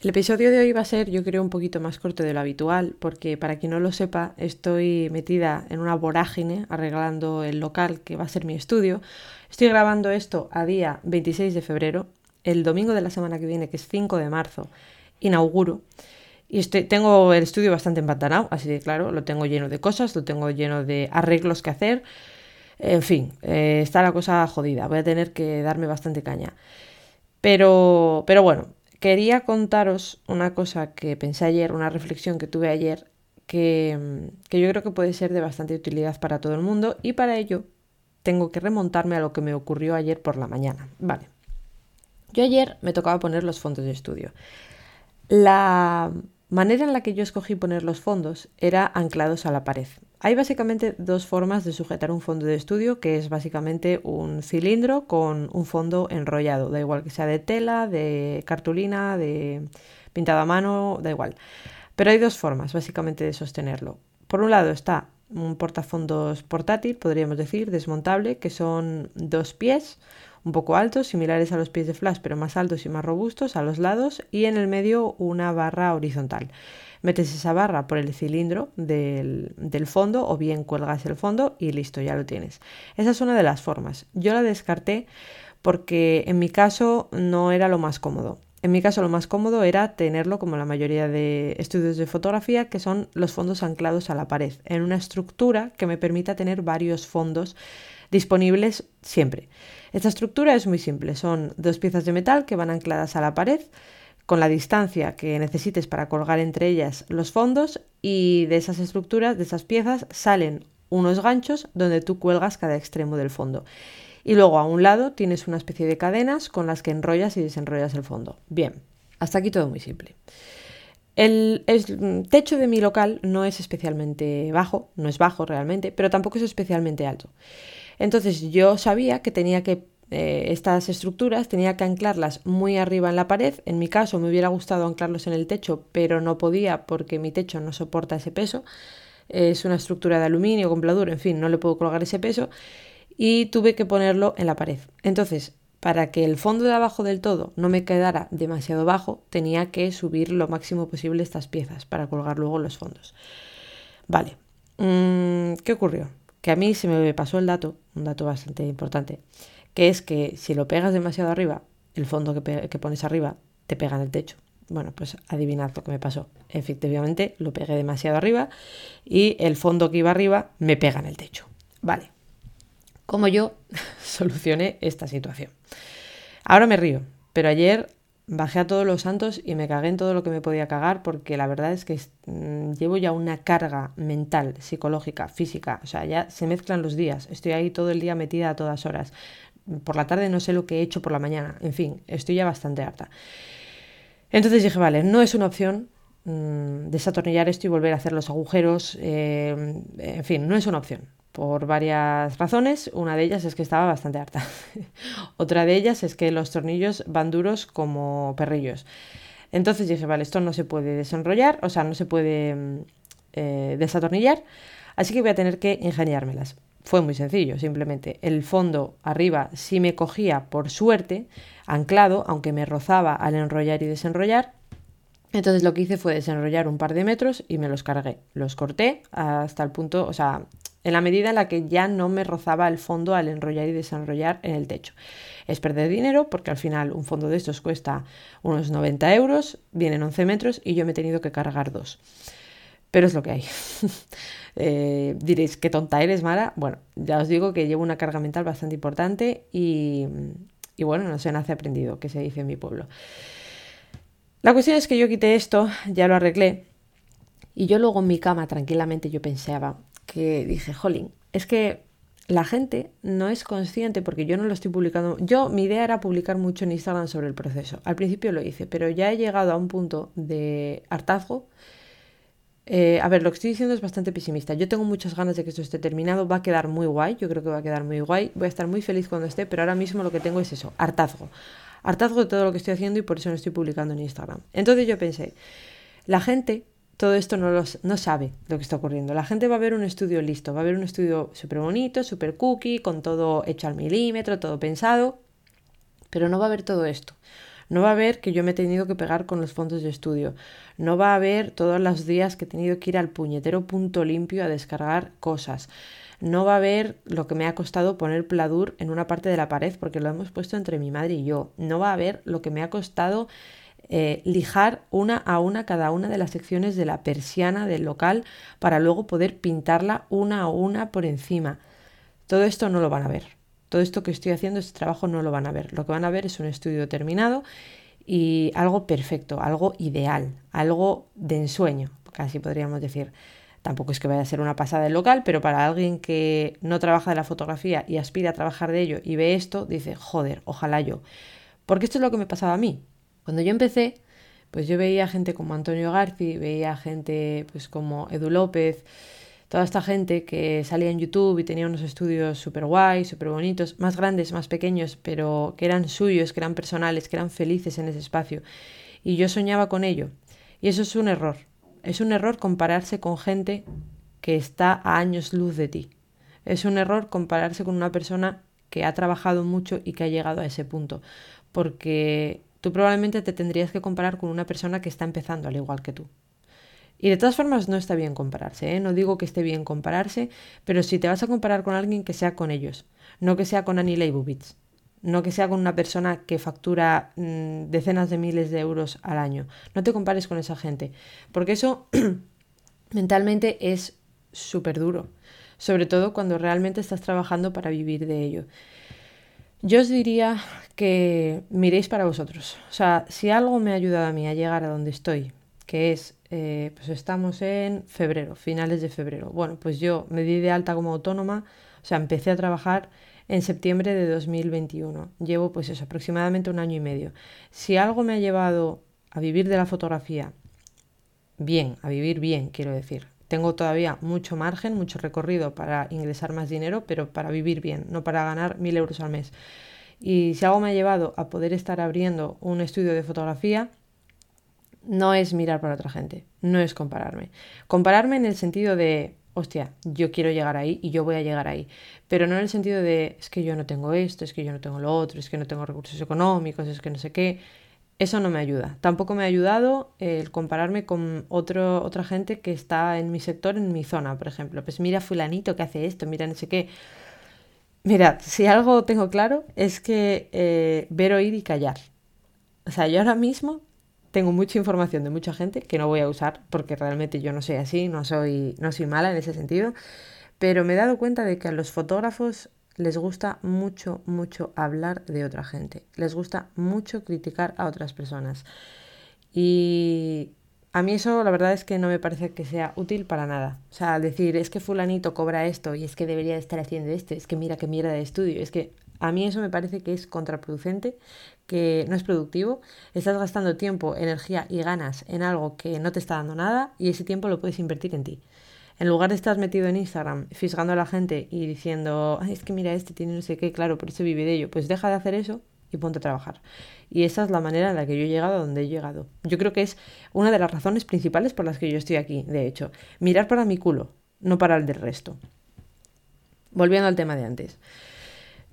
El episodio de hoy va a ser, yo creo, un poquito más corto de lo habitual, porque para quien no lo sepa, estoy metida en una vorágine arreglando el local que va a ser mi estudio. Estoy grabando esto a día 26 de febrero, el domingo de la semana que viene, que es 5 de marzo, inauguro. Y tengo el estudio bastante empantanado, así de claro, lo tengo lleno de cosas, lo tengo lleno de arreglos que hacer. En fin, eh, está la cosa jodida, voy a tener que darme bastante caña. Pero, pero bueno, quería contaros una cosa que pensé ayer, una reflexión que tuve ayer, que, que, yo creo que puede ser de bastante utilidad para todo el mundo y para ello tengo que remontarme a lo que me ocurrió ayer por la mañana. Vale. Yo ayer me tocaba poner los fondos de estudio. La manera en la que yo escogí poner los fondos era anclados a la pared. Hay básicamente dos formas de sujetar un fondo de estudio, que es básicamente un cilindro con un fondo enrollado, da igual que sea de tela, de cartulina, de pintado a mano, da igual. Pero hay dos formas básicamente de sostenerlo. Por un lado está un portafondos portátil, podríamos decir, desmontable, que son dos pies un poco altos, similares a los pies de flash, pero más altos y más robustos a los lados, y en el medio una barra horizontal metes esa barra por el cilindro del, fondo o bien cuelgas el fondo y listo, ya lo tienes. Esa es una de las formas. Yo la descarté porque en mi caso no era lo más cómodo. En mi caso lo más cómodo era tenerlo como la mayoría de estudios de fotografía, que son los fondos anclados a la pared, en una estructura que me permita tener varios fondos disponibles siempre. Esta estructura es muy simple, son dos piezas de metal que van ancladas a la pared, con la distancia que necesites para colgar entre ellas los fondos y de esas estructuras, de esas piezas, salen unos ganchos donde tú cuelgas cada extremo del fondo. Y luego a un lado tienes una especie de cadenas con las que enrollas y desenrollas el fondo. Bien, hasta aquí todo muy simple. El, el, techo de mi local no es especialmente bajo, no es bajo realmente, pero tampoco es especialmente alto. Entonces yo sabía que tenía que eh, estas estructuras tenía que anclarlas muy arriba en la pared. En mi caso me hubiera gustado anclarlos en el techo, pero no podía porque mi techo no soporta ese peso. Es una estructura de aluminio con pladur, en fin, no le puedo colgar ese peso. Y tuve que ponerlo en la pared. Entonces, para que el fondo de abajo del todo no me quedara demasiado bajo, tenía que subir lo máximo posible estas piezas para colgar luego los fondos. Vale, mm, ¿qué ocurrió? Que a mí se me pasó el dato, un dato bastante importante que es que si lo pegas demasiado arriba, el fondo que, pones arriba te pega en el techo. Bueno, pues adivinad lo que me pasó. Efectivamente, lo pegué demasiado arriba y el fondo que iba arriba me pega en el techo. Vale. ¿Cómo yo solucioné esta situación? Ahora me río, pero ayer bajé a todos los santos y me cagué en todo lo que me podía cagar porque la verdad es que mm, llevo ya una carga mental, psicológica, física, o sea, ya se mezclan los días, estoy ahí todo el día metida a todas horas. Por la tarde no sé lo que he hecho por la mañana, en fin, estoy ya bastante harta. Entonces dije, vale, no es una opción mm, desatornillar esto y volver a hacer los agujeros, eh, en fin, no es una opción, por varias razones. Una de ellas es que estaba bastante harta. Otra de ellas es que los tornillos van duros como perrillos. Entonces dije, vale, esto no se puede desenrollar, o sea, no se puede mm, eh, desatornillar, así que voy a tener que ingeniármelas. Fue muy sencillo, simplemente el fondo arriba sí me cogía por suerte, anclado, aunque me rozaba al enrollar y desenrollar. Entonces lo que hice fue desenrollar un par de metros y me los cargué. Los corté hasta el punto, o sea, en la medida en la que ya no me rozaba el fondo al enrollar y desenrollar en el techo. Es perder dinero porque al final un fondo de estos cuesta unos 90 euros, vienen 11 metros y yo me he tenido que cargar dos. Pero es lo que hay. Eh, diréis, qué tonta eres, Mara. Bueno, ya os digo que llevo una carga mental bastante importante y, y bueno, no se nace aprendido, que se dice en mi pueblo. La cuestión es que yo quité esto, ya lo arreglé, y yo luego en mi cama tranquilamente yo pensaba que dije, jolín, es que la gente no es consciente porque yo no lo estoy publicando. Yo, mi idea era publicar mucho en Instagram sobre el proceso. Al principio lo hice, pero ya he llegado a un punto de hartazgo eh, a ver, lo que estoy diciendo es bastante pesimista. Yo tengo muchas ganas de que esto esté terminado. Va a quedar muy guay. Yo creo que va a quedar muy guay. Voy a estar muy feliz cuando esté, pero ahora mismo lo que tengo es eso, hartazgo. Hartazgo de todo lo que estoy haciendo y por eso no estoy publicando en Instagram. Entonces yo pensé, la gente todo esto no, los, no sabe lo que está ocurriendo. La gente va a ver un estudio listo, va a ver un estudio súper bonito, súper cookie, con todo hecho al milímetro, todo pensado, pero no va a ver todo esto. No va a ver que yo me he tenido que pegar con los fondos de estudio. No va a ver todos los días que he tenido que ir al puñetero punto limpio a descargar cosas. No va a ver lo que me ha costado poner pladur en una parte de la pared porque lo hemos puesto entre mi madre y yo. No va a ver lo que me ha costado eh, lijar una a una cada una de las secciones de la persiana del local para luego poder pintarla una a una por encima. Todo esto no lo van a ver. Todo esto que estoy haciendo, este trabajo no lo van a ver. Lo que van a ver es un estudio terminado y algo perfecto, algo ideal, algo de ensueño, casi podríamos decir. Tampoco es que vaya a ser una pasada el local, pero para alguien que no trabaja de la fotografía y aspira a trabajar de ello y ve esto, dice, joder, ojalá yo. Porque esto es lo que me pasaba a mí. Cuando yo empecé, pues yo veía gente como Antonio Garci, veía gente pues como Edu López, toda esta gente que salía en YouTube y tenía unos estudios súper guays, súper bonitos, más grandes, más pequeños, pero que eran suyos, que eran personales, que eran felices en ese espacio. Y yo soñaba con ello. Y eso es un error. Es un error compararse con gente que está a años luz de ti. Es un error compararse con una persona que ha trabajado mucho y que ha llegado a ese punto. Porque Tú probablemente te tendrías que comparar con una persona que está empezando al igual que tú. Y de todas formas no está bien compararse, ¿eh? no digo que esté bien compararse, pero si te vas a comparar con alguien que sea con ellos, no que sea con Annie Leibovitz, no que sea con una persona que factura mm, decenas de miles de euros al año, no te compares con esa gente, porque eso mentalmente es súper duro, sobre todo cuando realmente estás trabajando para vivir de ello. Yo os diría que miréis para vosotros. O sea, si algo me ha ayudado a mí a llegar a donde estoy, que es, eh, pues estamos en febrero, finales de febrero. Bueno, pues yo me di de alta como autónoma, o sea, empecé a trabajar en septiembre de 2021. Llevo pues eso, aproximadamente un año y medio. Si algo me ha llevado a vivir de la fotografía, bien, a vivir bien, quiero decir, tengo todavía mucho margen, mucho recorrido para ingresar más dinero, pero para vivir bien, no para ganar mil euros al mes. Y si algo me ha llevado a poder estar abriendo un estudio de fotografía, no es mirar para otra gente, no es compararme. Compararme en el sentido de, hostia, yo quiero llegar ahí y yo voy a llegar ahí, pero no en el sentido de, es que yo no tengo esto, es que yo no tengo lo otro, es que no tengo recursos económicos, es que no sé qué. Eso no me ayuda. Tampoco me ha ayudado el compararme con otro, otra gente que está en mi sector, en mi zona, por ejemplo. Pues mira fulanito que hace esto, mira no sé qué. Mira, si algo tengo claro es que eh, ver, oír y callar. O sea, yo ahora mismo tengo mucha información de mucha gente que no voy a usar porque realmente yo no soy así, no soy, no soy mala en ese sentido. Pero me he dado cuenta de que a los fotógrafos les gusta mucho, mucho hablar de otra gente. Les gusta mucho criticar a otras personas. Y a mí eso la verdad es que no me parece que sea útil para nada. O sea, decir, es que fulanito cobra esto y es que debería estar haciendo esto, es que mira qué mierda de estudio, es que a mí eso me parece que es contraproducente, que no es productivo. Estás gastando tiempo, energía y ganas en algo que no te está dando nada y ese tiempo lo puedes invertir en ti. En lugar de estar metido en Instagram fisgando a la gente y diciendo, es que mira, este tiene no sé qué, claro, por eso vive de ello, pues deja de hacer eso y ponte a trabajar. Y esa es la manera en la que yo he llegado a donde he llegado. Yo creo que es una de las razones principales por las que yo estoy aquí, de hecho. Mirar para mi culo, no para el del resto. Volviendo al tema de antes.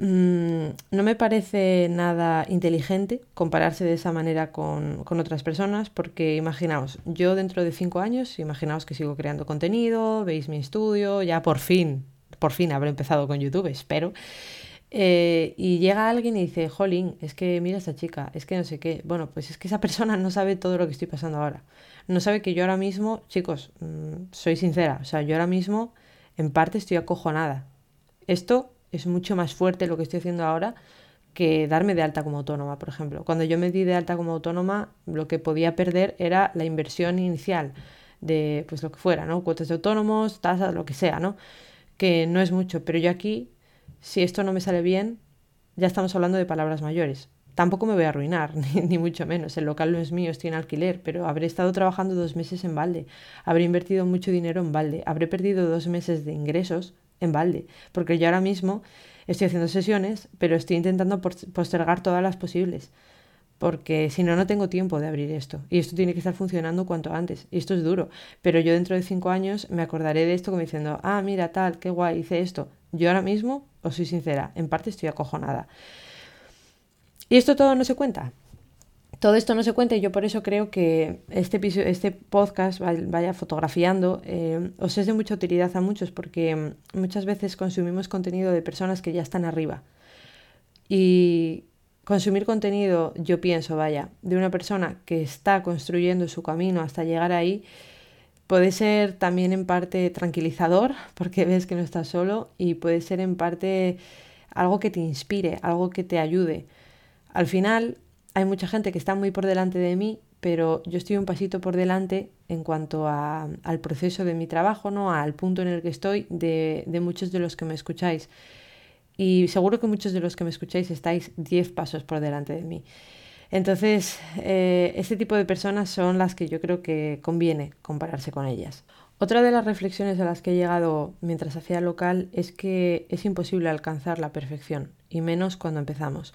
Mm, no me parece nada inteligente compararse de esa manera con, otras personas porque imaginaos, yo dentro de cinco años, imaginaos que sigo creando contenido, veis mi estudio, ya por fin, por fin habré empezado con YouTube, espero. Eh, y llega alguien y dice, jolín, es que mira a esta chica, es que no sé qué. Bueno, pues es que esa persona no sabe todo lo que estoy pasando ahora. No sabe que yo ahora mismo, chicos, mm, soy sincera, o sea, yo ahora mismo en parte estoy acojonada. Esto es mucho más fuerte lo que estoy haciendo ahora que darme de alta como autónoma, por ejemplo. Cuando yo me di de alta como autónoma, lo que podía perder era la inversión inicial de pues lo que fuera, ¿no? Cuotas de autónomos, tasas, lo que sea, ¿no? Que no es mucho, pero yo aquí, si esto no me sale bien, ya estamos hablando de palabras mayores. Tampoco me voy a arruinar, ni, mucho menos. El local no es mío, estoy en alquiler, pero habré estado trabajando dos meses en balde, habré invertido mucho dinero en balde, habré perdido dos meses de ingresos en balde, porque yo ahora mismo estoy haciendo sesiones, pero estoy intentando postergar todas las posibles, porque si no, no tengo tiempo de abrir esto, y esto tiene que estar funcionando cuanto antes, y esto es duro, pero yo dentro de cinco años me acordaré de esto como diciendo, ah, mira, tal, qué guay, hice esto. Yo ahora mismo, os soy sincera, en parte estoy acojonada. ¿Y esto todo no se cuenta? Todo esto no se cuenta y yo por eso creo que este, este podcast vaya fotografiando eh, os es de mucha utilidad a muchos porque mm, muchas veces consumimos contenido de personas que ya están arriba. Y consumir contenido, yo pienso, vaya, de una persona que está construyendo su camino hasta llegar ahí, puede ser también en parte tranquilizador porque ves que no estás solo y puede ser en parte algo que te inspire, algo que te ayude. Al final, hay mucha gente que está muy por delante de mí, pero yo estoy un pasito por delante en cuanto al proceso de mi trabajo, ¿no? al punto en el que estoy de, muchos de los que me escucháis. Y seguro que muchos de los que me escucháis estáis 10 pasos por delante de mí. Entonces, eh, este tipo de personas son las que yo creo que conviene compararse con ellas. Otra de las reflexiones a las que he llegado mientras hacía local es que es imposible alcanzar la perfección, y menos cuando empezamos.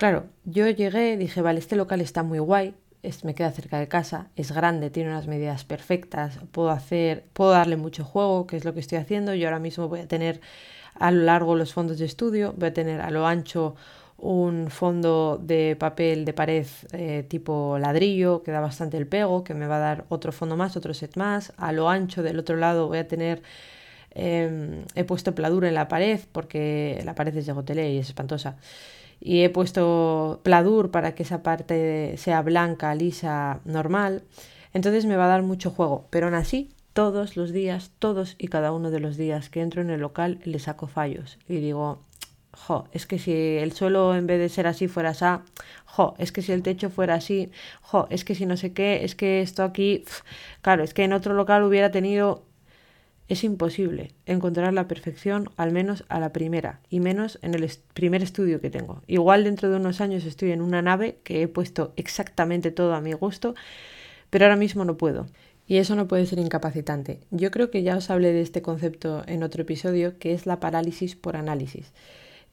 Claro, yo llegué, dije, vale, este local está muy guay, me queda cerca de casa, es grande, tiene unas medidas perfectas, puedo hacer, puedo darle mucho juego, que es lo que estoy haciendo. Yo ahora mismo voy a tener a lo largo los fondos de estudio, voy a tener a lo ancho un fondo de papel de pared eh, tipo ladrillo que da bastante el pego, que me va a dar otro fondo más, otro set más. A lo ancho del otro lado voy a tener em, he puesto pladura en la pared porque la pared es de gotelé y es espantosa y he puesto pladur para que esa parte sea blanca, lisa, normal. Entonces me va a dar mucho juego, pero aún así todos los días, todos y cada uno de los días que entro en el local le saco fallos y digo, jo, es que si el suelo en vez de ser así fuera así, jo, es que si el techo fuera así, jo, es que si no sé qué, es que esto aquí, claro, es que en otro local hubiera tenido es imposible encontrar la perfección, al menos a la primera, y menos en el primer estudio que tengo. Igual dentro de unos años estoy en una nave que he puesto exactamente todo a mi gusto, pero ahora mismo no puedo. Y eso no puede ser incapacitante. Yo creo que ya os hablé de este concepto en otro episodio, que es la parálisis por análisis.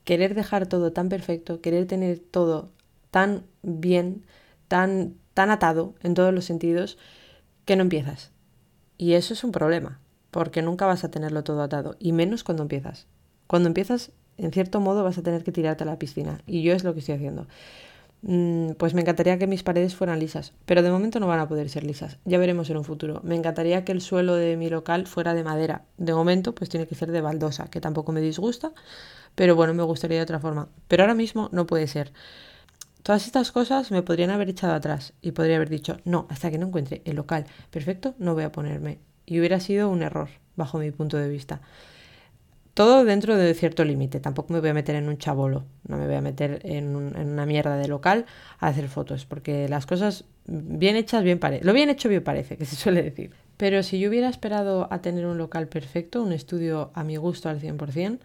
Querer dejar todo tan perfecto, querer tener todo tan bien, tan, tan atado en todos los sentidos, que no empiezas. Y eso es un problema, porque nunca vas a tenerlo todo atado, y menos cuando empiezas. Cuando empiezas, en cierto modo, vas a tener que tirarte a la piscina, y yo es lo que estoy haciendo. Mm, pues me encantaría que mis paredes fueran lisas, pero de momento no van a poder ser lisas. Ya veremos en un futuro. Me encantaría que el suelo de mi local fuera de madera. De momento, pues tiene que ser de baldosa, que tampoco me disgusta, pero bueno, me gustaría de otra forma. Pero ahora mismo no puede ser. Todas estas cosas me podrían haber echado atrás y podría haber dicho, no, hasta que no encuentre el local perfecto, no voy a ponerme y hubiera sido un error, bajo mi punto de vista. Todo dentro de cierto límite, tampoco me voy a meter en un chabolo, no me voy a meter en, una mierda de local a hacer fotos, porque las cosas bien hechas, bien parece. Lo bien hecho, bien parece, que se suele decir. Pero si yo hubiera esperado a tener un local perfecto, un estudio a mi gusto al 100%,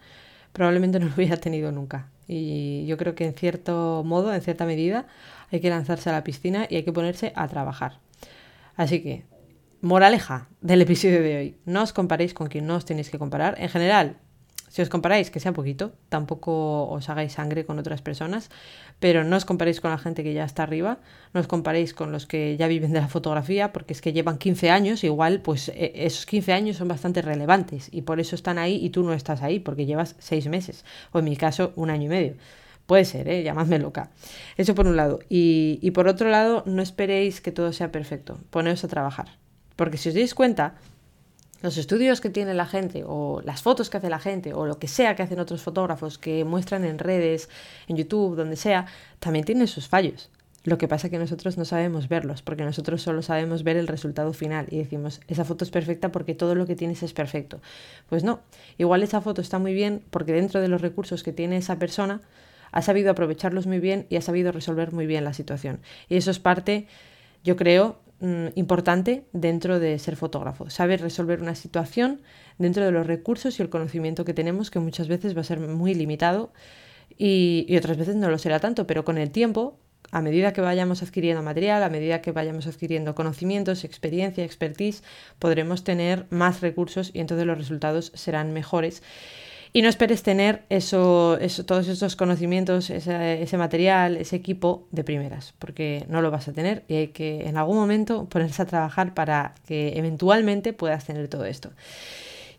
probablemente no lo hubiera tenido nunca. Y yo creo que en cierto modo, en cierta medida, hay que lanzarse a la piscina y hay que ponerse a trabajar. Así que Moraleja del episodio de hoy. No os comparéis con quien no os tenéis que comparar. En general, si os comparáis, que sea poquito, tampoco os hagáis sangre con otras personas, pero no os comparéis con la gente que ya está arriba, no os comparéis con los que ya viven de la fotografía, porque es que llevan 15 años, igual pues e, esos 15 años son bastante relevantes y por eso están ahí y tú no estás ahí, porque llevas 6 meses, o en mi caso un año y medio. Puede ser, ¿eh? llamadme loca. Eso por un lado. Y, y por otro lado, no esperéis que todo sea perfecto. Poneos a trabajar. Porque si os dais cuenta, los estudios que tiene la gente o las fotos que hace la gente o lo que sea que hacen otros fotógrafos que muestran en redes, en YouTube, donde sea, también tienen sus fallos. Lo que pasa es que nosotros no sabemos verlos, porque nosotros solo sabemos ver el resultado final y decimos, esa foto es perfecta porque todo lo que tienes es perfecto. Pues no, igual esa foto está muy bien porque dentro de los recursos que tiene esa persona ha sabido aprovecharlos muy bien y ha sabido resolver muy bien la situación. Y eso es parte, yo creo, Mm, importante dentro de ser fotógrafo. Saber resolver una situación dentro de los recursos y el conocimiento que tenemos, que muchas veces va a ser muy limitado y, y otras veces no lo será tanto, pero con el tiempo a medida que vayamos adquiriendo material, a medida que vayamos adquiriendo conocimientos, experiencia, expertise, podremos tener más recursos y entonces los resultados serán mejores. Y no esperes tener eso, todos esos conocimientos, ese, ese, material, ese equipo de primeras, porque no lo vas a tener y hay que en algún momento ponerse a trabajar para que eventualmente puedas tener todo esto.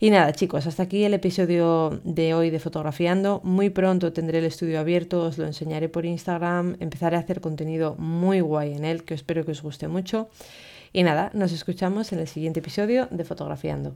Y nada, chicos, hasta aquí el episodio de hoy de Fotografiando. Muy pronto tendré el estudio abierto, os lo enseñaré por Instagram, empezaré a hacer contenido muy guay en él, que espero que os guste mucho. Y nada, nos escuchamos en el siguiente episodio de Fotografiando.